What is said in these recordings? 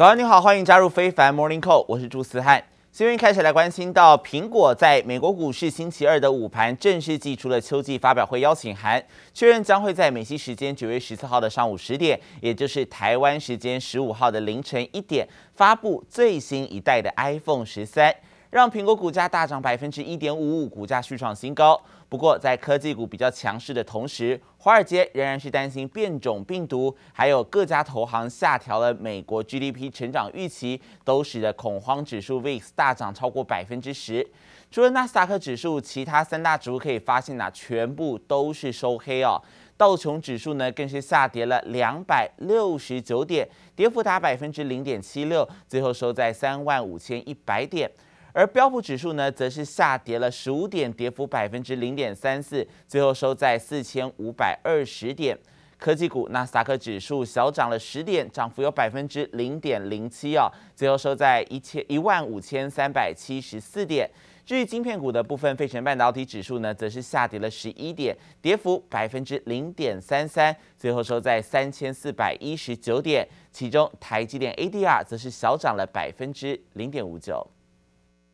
早上你好，欢迎加入非凡 Morning Call，我是朱思翰。新闻开始来关心到，苹果在美国股市星期二的午盘正式寄出了秋季发表会邀请函，确认将会在美西时间九月十四号的上午十点，也就是台湾时间十五号的凌晨一点，发布最新一代的 iPhone 十三。让苹果股价大涨百分之一点五五，股价续创新高。不过，在科技股比较强势的同时，华尔街仍然是担心变种病毒，还有各家投行下调了美国 GDP 成长预期，都使得恐慌指数 VIX 大涨超过百分之十。除了纳斯达克指数，其他三大指数可以发现呢，全部都是收黑哦。道琼指数呢，更是下跌了两百六十九点，跌幅达百分之零点七六，最后收在三万五千一百点。而标普指数呢，则是下跌了十五点，跌幅百分之零点三四，最后收在四千五百二十点。科技股纳斯达克指数小涨了十点，涨幅有百分之零点零七哦，最后收在一千一万五千三百七十四点。至于晶片股的部分，费城半导体指数呢，则是下跌了十一点，跌幅百分之零点三三，最后收在三千四百一十九点。其中台积电 ADR 则是小涨了百分之零点五九。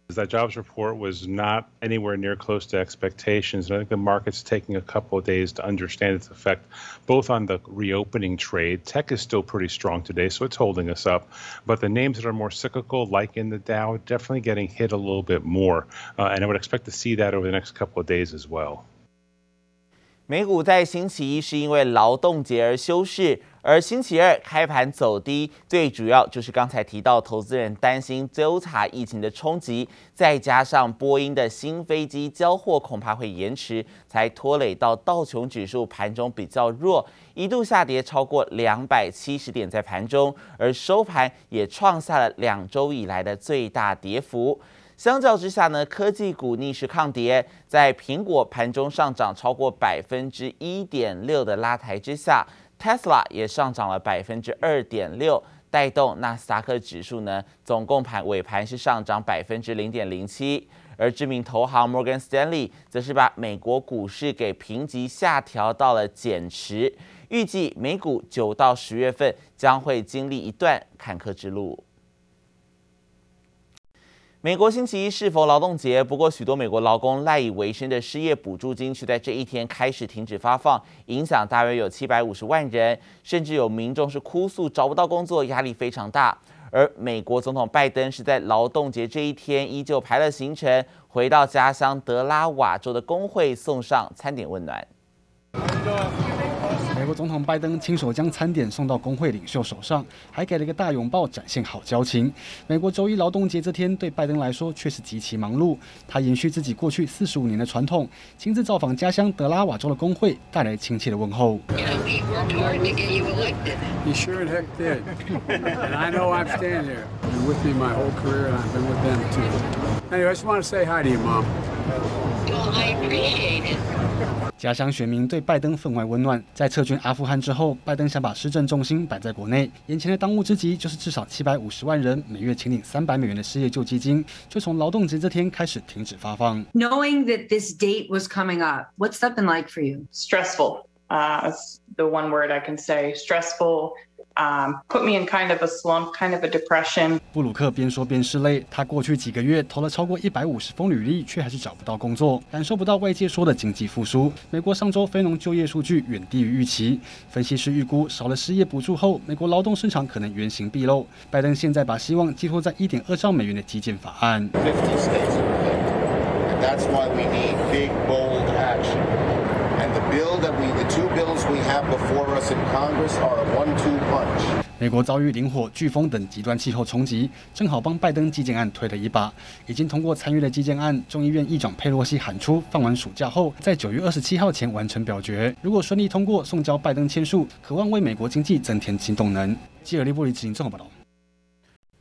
That jobs report was not anywhere near close to expectations. And I think the market's taking a couple of days to understand its effect, both on the reopening trade. Tech is still pretty strong today, so it's holding us up. But the names that are more cyclical, like in the Dow, definitely getting hit a little bit more. Uh, and I would expect to see that over the next couple of days as well. 美股在星期一是因为劳动节而休市，而星期二开盘走低，最主要就是刚才提到，投资人担心周查疫情的冲击，再加上波音的新飞机交货恐怕会延迟，才拖累到道琼指数盘中比较弱，一度下跌超过两百七十点在盘中，而收盘也创下了两周以来的最大跌幅。相较之下呢，科技股逆势抗跌，在苹果盘中上涨超过百分之一点六的拉抬之下，Tesla 也上涨了百分之二点六，带动纳斯达克指数呢，总共盘尾盘是上涨百分之零点零七。而知名投行 Morgan Stanley 则是把美国股市给评级下调到了减持，预计美股九到十月份将会经历一段坎坷之路。美国星期一是否劳动节，不过许多美国劳工赖以为生的失业补助金却在这一天开始停止发放，影响大约有七百五十万人，甚至有民众是哭诉找不到工作，压力非常大。而美国总统拜登是在劳动节这一天依旧排了行程，回到家乡德拉瓦州的工会送上餐点温暖。美国总统拜登亲手将餐点送到工会领袖手上，还给了一个大拥抱，展现好交情。美国周一劳动节这天对拜登来说却是极其忙碌，他延续自己过去四十五年的传统，亲自造访家乡德拉瓦州的工会，带来亲切的问候。家乡选民对拜登分外温暖。在撤军阿富汗之后，拜登想把施政重心摆在国内，眼前的当务之急就是至少七百五十万人每月请领三百美元的失业救济金，就从劳动节这天开始停止发放。Knowing that this date was coming up, what's that been like for you? Stressful. Uh, the one word I can say, stressful. Um, put me in kind of a slump, kind of a depression. 布鲁克边说边拭泪，他过去几个月投了超过一百五十封履历，却还是找不到工作，感受不到外界说的经济复苏。美国上周非农就业数据远低于预期，分析师预估少了失业补助后，美国劳动市场可能原形毕露。拜登现在把希望寄托在一点二兆美元的基建法案。Bills we have before us in congress are one two punch 美国遭遇林火、飓风等极端气候冲击，正好帮拜登基建案推了一把。已经通过参与的基建案，众议院议长佩洛西喊出，放完暑假后，在九月二十七号前完成表决。如果顺利通过，送交拜登签署，渴望为美国经济增添新动能。记者李布里执行综合报道。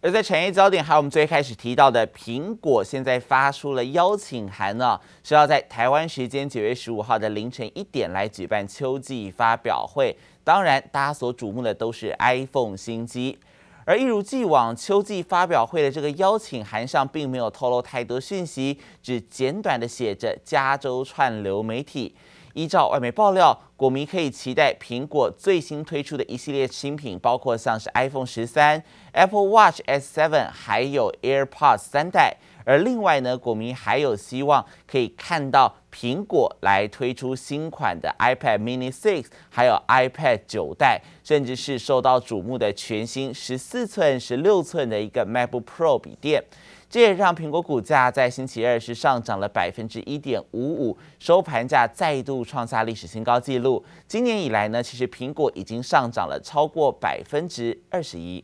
而在产业焦点，还有我们最开始提到的，苹果现在发出了邀请函呢，是要在台湾时间九月十五号的凌晨一点来举办秋季发表会。当然，大家所瞩目的都是 iPhone 新机。而一如既往，秋季发表会的这个邀请函上并没有透露太多讯息，只简短的写着加州串流媒体。依照外媒爆料，果迷可以期待苹果最新推出的一系列新品，包括像是 iPhone 十三、Apple Watch S7，还有 AirPods 三代。而另外呢，果迷还有希望可以看到苹果来推出新款的 iPad Mini 6，还有 iPad 九代，甚至是受到瞩目的全新十四寸、十六寸的一个 MacBook Pro 笔电。这也让苹果股价在星期二是上涨了百分之一点五五，收盘价再度创下历史新高纪录。今年以来呢，其实苹果已经上涨了超过百分之二十一。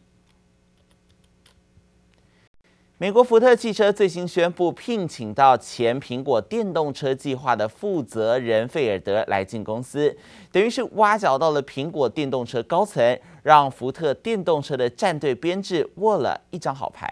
美国福特汽车最新宣布聘请到前苹果电动车计划的负责人费尔德来进公司，等于是挖角到了苹果电动车高层，让福特电动车的战队编制握了一张好牌。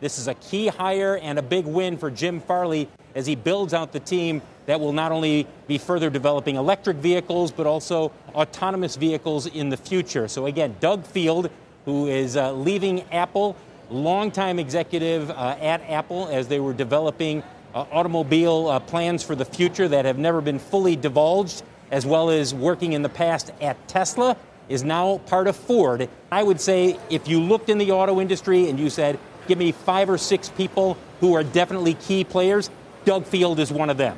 This is a key hire and a big win for Jim Farley as he builds out the team that will not only be further developing electric vehicles, but also autonomous vehicles in the future. So, again, Doug Field, who is uh, leaving Apple, longtime executive uh, at Apple as they were developing uh, automobile uh, plans for the future that have never been fully divulged, as well as working in the past at Tesla, is now part of Ford. I would say if you looked in the auto industry and you said, Give me five or six people who are definitely key players. Doug Field is one of them.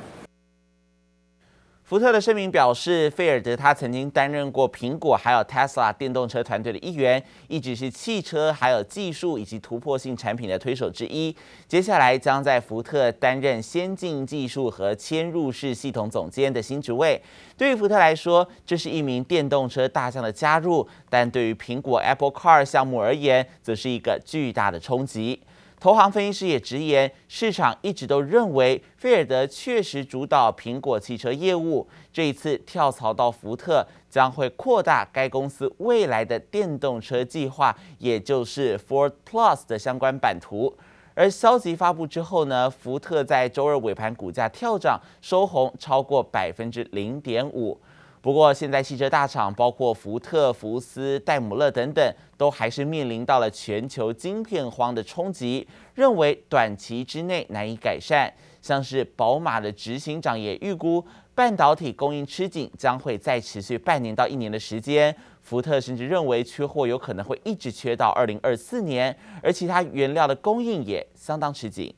福特的声明表示，费尔德他曾经担任过苹果还有 Tesla 电动车团队的一员，一直是汽车还有技术以及突破性产品的推手之一。接下来将在福特担任先进技术和嵌入式系统总监的新职位。对于福特来说，这是一名电动车大将的加入，但对于苹果 Apple Car 项目而言，则是一个巨大的冲击。投行分析师也直言，市场一直都认为菲尔德确实主导苹果汽车业务，这一次跳槽到福特，将会扩大该公司未来的电动车计划，也就是 Ford Plus 的相关版图。而消息发布之后呢，福特在周二尾盘股价跳涨，收红超过百分之零点五。不过，现在汽车大厂包括福特、福斯、戴姆勒等等，都还是面临到了全球晶片荒的冲击，认为短期之内难以改善。像是宝马的执行长也预估，半导体供应吃紧将会再持续半年到一年的时间。福特甚至认为缺货有可能会一直缺到二零二四年，而其他原料的供应也相当吃紧。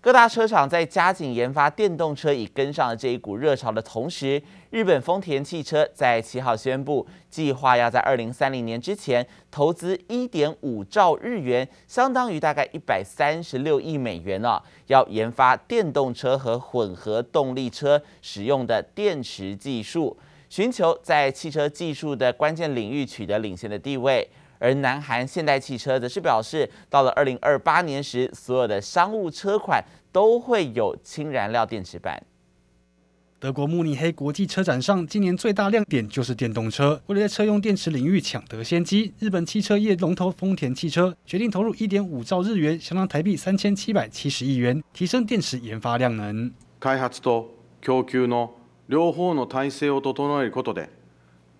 各大车厂在加紧研发电动车，以跟上了这一股热潮的同时，日本丰田汽车在七号宣布，计划要在二零三零年之前投资一点五兆日元，相当于大概一百三十六亿美元啊，要研发电动车和混合动力车使用的电池技术，寻求在汽车技术的关键领域取得领先的地位。而南韩现代汽车则是表示，到了二零二八年时，所有的商务车款都会有氢燃料电池版。德国慕尼黑国际车展上，今年最大亮点就是电动车。为了在车用电池领域抢得先机，日本汽车业龙头丰田汽车决定投入一点五兆日元，相当台币三千七百七十亿元，提升电池研发量能。开発と供给の両方の体制を整えることで、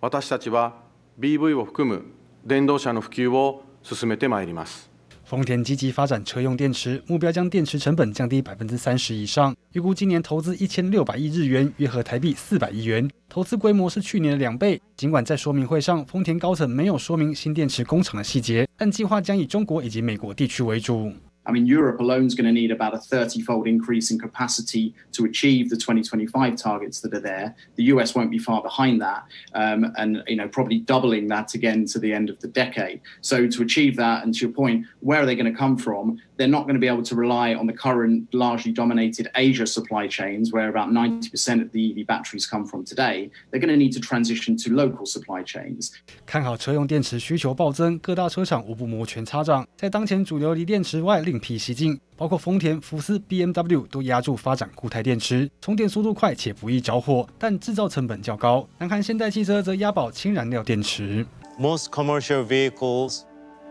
私たちは BV を含む 电动车の普及を进めてまいります。丰田积极发展车用电池，目标将电池成本降低百分之三十以上。预估今年投资一千六百亿日元，约合台币四百亿元，投资规模是去年的两倍。尽管在说明会上，丰田高层没有说明新电池工厂的细节，但计划将以中国以及美国地区为主。 I mean, Europe alone is going to need about a 30-fold increase in capacity to achieve the 2025 targets that are there. The US won't be far behind that, um, and you know probably doubling that again to the end of the decade. So to achieve that, and to your point, where are they going to come from? They're not going to be able to rely on the current largely dominated Asia supply chains, where about 90% of the EV batteries come from today. They're going to need to transition to local supply chains. 看好车用电池需求暴增，各大车厂无不摩拳擦掌。在当前主流锂电池外，另 辟蹊径，包括丰田、福斯、BMW 都押注发展固态电池，充电速度快且不易着火，但制造成本较高。南韩现代汽车则押宝氢燃料电池。Most commercial vehicles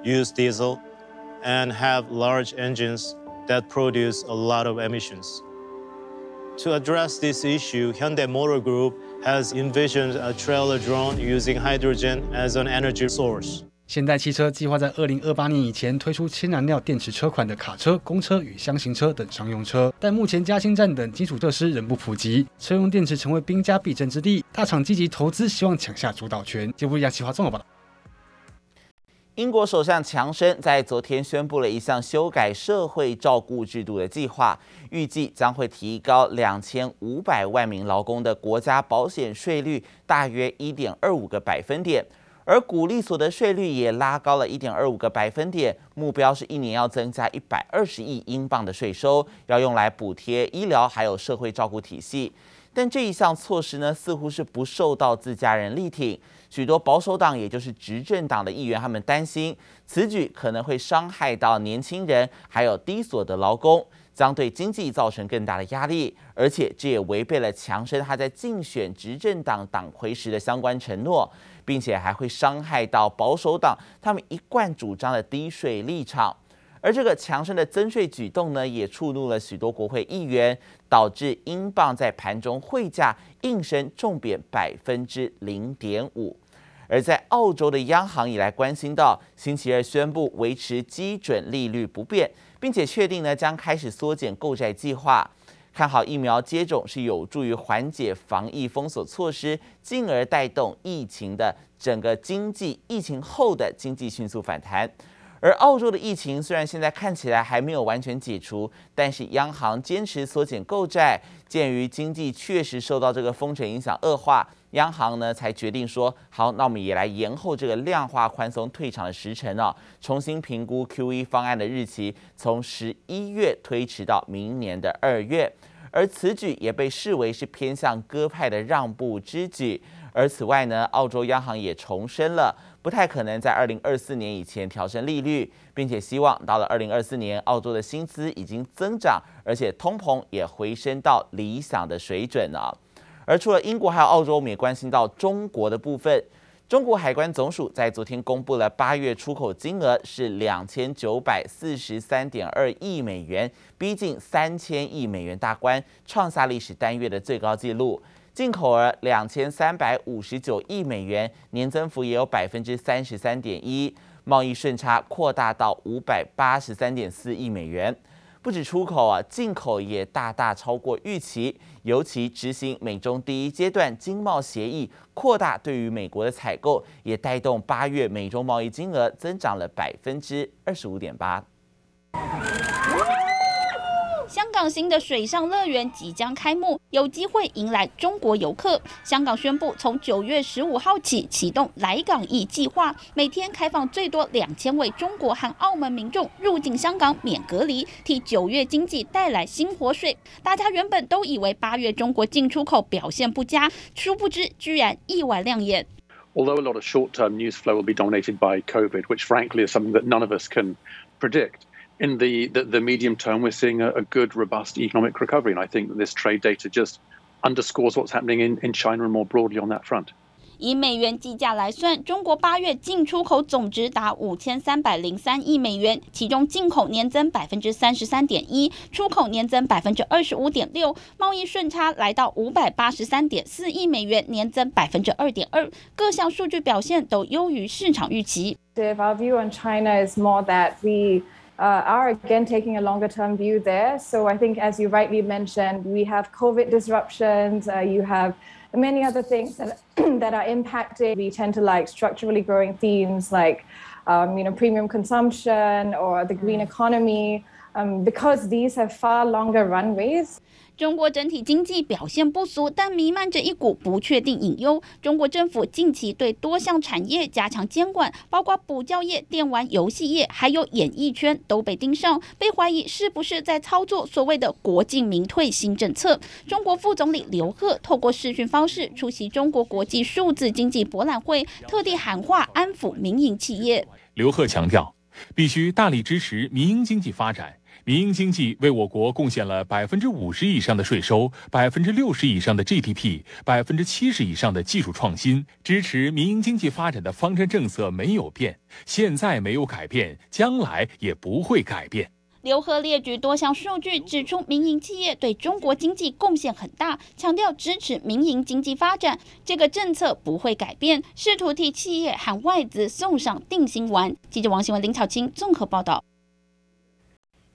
use diesel and have large engines that produce a lot of emissions. To address this issue, Hyundai Motor Group has envisioned a trailer drone using hydrogen as an energy source. 现代汽车计划在二零二八年以前推出氢燃料电池车款的卡车、公车与箱型车等商用车，但目前加氢站等基础设施仍不普及，车用电池成为兵家必争之地，大厂积极投资，希望抢下主导权。接不亚企划综合报道。英国首相强生在昨天宣布了一项修改社会照顾制度的计划，预计将会提高两千五百万名劳工的国家保险税率大约一点二五个百分点，而股利所得税率也拉高了一点二五个百分点，目标是一年要增加一百二十亿英镑的税收，要用来补贴医疗还有社会照顾体系。但这一项措施呢，似乎是不受到自家人力挺。许多保守党，也就是执政党的议员，他们担心此举可能会伤害到年轻人，还有低所得劳工，将对经济造成更大的压力。而且这也违背了强生他在竞选执政党党魁时的相关承诺，并且还会伤害到保守党他们一贯主张的低税立场。而这个强生的增税举动呢，也触怒了许多国会议员，导致英镑在盘中汇价应声重贬百分之零点五。而在澳洲的央行以来关心到，星期二宣布维持基准利率不变，并且确定呢将开始缩减购债计划，看好疫苗接种是有助于缓解防疫封锁措施，进而带动疫情的整个经济，疫情后的经济迅速反弹。而澳洲的疫情虽然现在看起来还没有完全解除，但是央行坚持缩减购债，鉴于经济确实受到这个封城影响恶化，央行呢才决定说好，那我们也来延后这个量化宽松退场的时辰哦，重新评估 QE 方案的日期，从十一月推迟到明年的二月。而此举也被视为是偏向鸽派的让步之举。而此外呢，澳洲央行也重申了。不太可能在二零二四年以前调升利率，并且希望到了二零二四年，澳洲的薪资已经增长，而且通膨也回升到理想的水准了。而除了英国，还有澳洲，我们也关心到中国的部分。中国海关总署在昨天公布了八月出口金额是两千九百四十三点二亿美元，逼近三千亿美元大关，创下历史单月的最高纪录。进口额两千三百五十九亿美元，年增幅也有百分之三十三点一，贸易顺差扩大到五百八十三点四亿美元。不止出口啊，进口也大大超过预期。尤其执行美中第一阶段经贸协议，扩大对于美国的采购，也带动八月美中贸易金额增长了百分之二十五点八。香港新的水上乐园即将开幕，有机会迎来中国游客。香港宣布从九月十五号起启动来港易计划，每天开放最多两千位中国和澳门民众入境香港免隔离，替九月经济带来新活水。大家原本都以为八月中国进出口表现不佳，殊不知居然意外亮眼。Although a lot of short-term news flow will be dominated by COVID, which frankly is something that none of us can predict. in the, the, the medium term, we're seeing a, a, good, robust economic recovery. And I think that this trade data just underscores what's happening in, in China and more broadly on that front. 以美元计价来算，中国八月进出口总值达五千三百零三亿美元，其中进口年增百分之三十三点一，出口年增百分之二十五点六，贸易顺差来到五百八十三点四亿美元，年增百分之二点二，各项数据表现都优于市场预期。Our view on China is more that we uh, are again taking a longer term view there. So I think, as you rightly mentioned, we have COVID disruptions, uh, you have many other things that, that are impacting. We tend to like structurally growing themes like, um, you know, premium consumption or the green economy, um, because these have far longer runways. 中国整体经济表现不俗，但弥漫着一股不确定隐忧。中国政府近期对多项产业加强监管，包括补教业、电玩游戏业，还有演艺圈都被盯上，被怀疑是不是在操作所谓的“国进民退”新政策。中国副总理刘鹤透过视讯方式出席中国国际数字经济博览会，特地喊话安抚民营企业。刘鹤强调，必须大力支持民营经济发展。民营经济为我国贡献了百分之五十以上的税收，百分之六十以上的 GDP，百分之七十以上的技术创新。支持民营经济发展的方针政策没有变，现在没有改变，将来也不会改变。刘鹤列举多项数据，指出民营企业对中国经济贡献很大，强调支持民营经济发展。这个政策不会改变，试图替企业和外资送上定心丸。记者王新文、林巧清综合报道。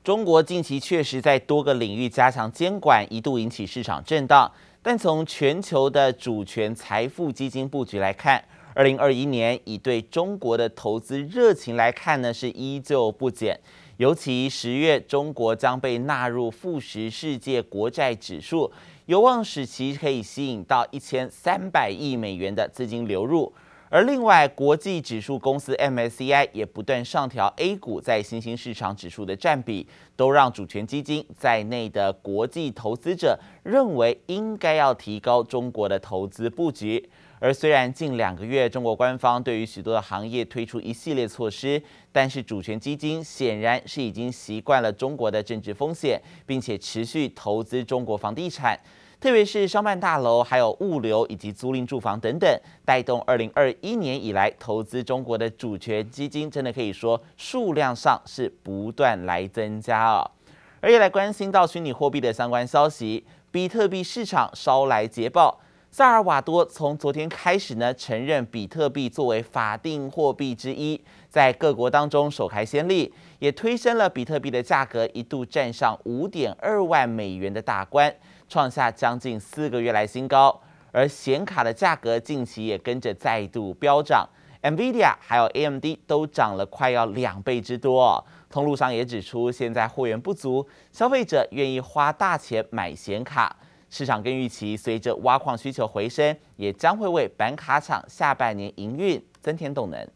中国近期确实在多个领域加强监管，一度引起市场震荡。但从全球的主权财富基金布局来看，二零二一年以对中国的投资热情来看呢，是依旧不减。尤其十月，中国将被纳入富时世界国债指数，有望使其可以吸引到一千三百亿美元的资金流入。而另外，国际指数公司 MSCI 也不断上调 A 股在新兴市场指数的占比，都让主权基金在内的国际投资者认为应该要提高中国的投资布局。而虽然近两个月中国官方对于许多的行业推出一系列措施，但是主权基金显然是已经习惯了中国的政治风险，并且持续投资中国房地产，特别是商办大楼、还有物流以及租赁住房等等，带动二零二一年以来投资中国的主权基金，真的可以说数量上是不断来增加哦。而也来关心到虚拟货币的相关消息，比特币市场稍来捷报。萨尔瓦多从昨天开始呢，承认比特币作为法定货币之一，在各国当中首开先例，也推升了比特币的价格，一度站上五点二万美元的大关，创下将近四个月来新高。而显卡的价格近期也跟着再度飙涨，NVIDIA 还有 AMD 都涨了快要两倍之多。通路上也指出，现在货源不足，消费者愿意花大钱买显卡。市场跟预期，随着挖矿需求回升，也将会为板卡厂下半年营运增添动能。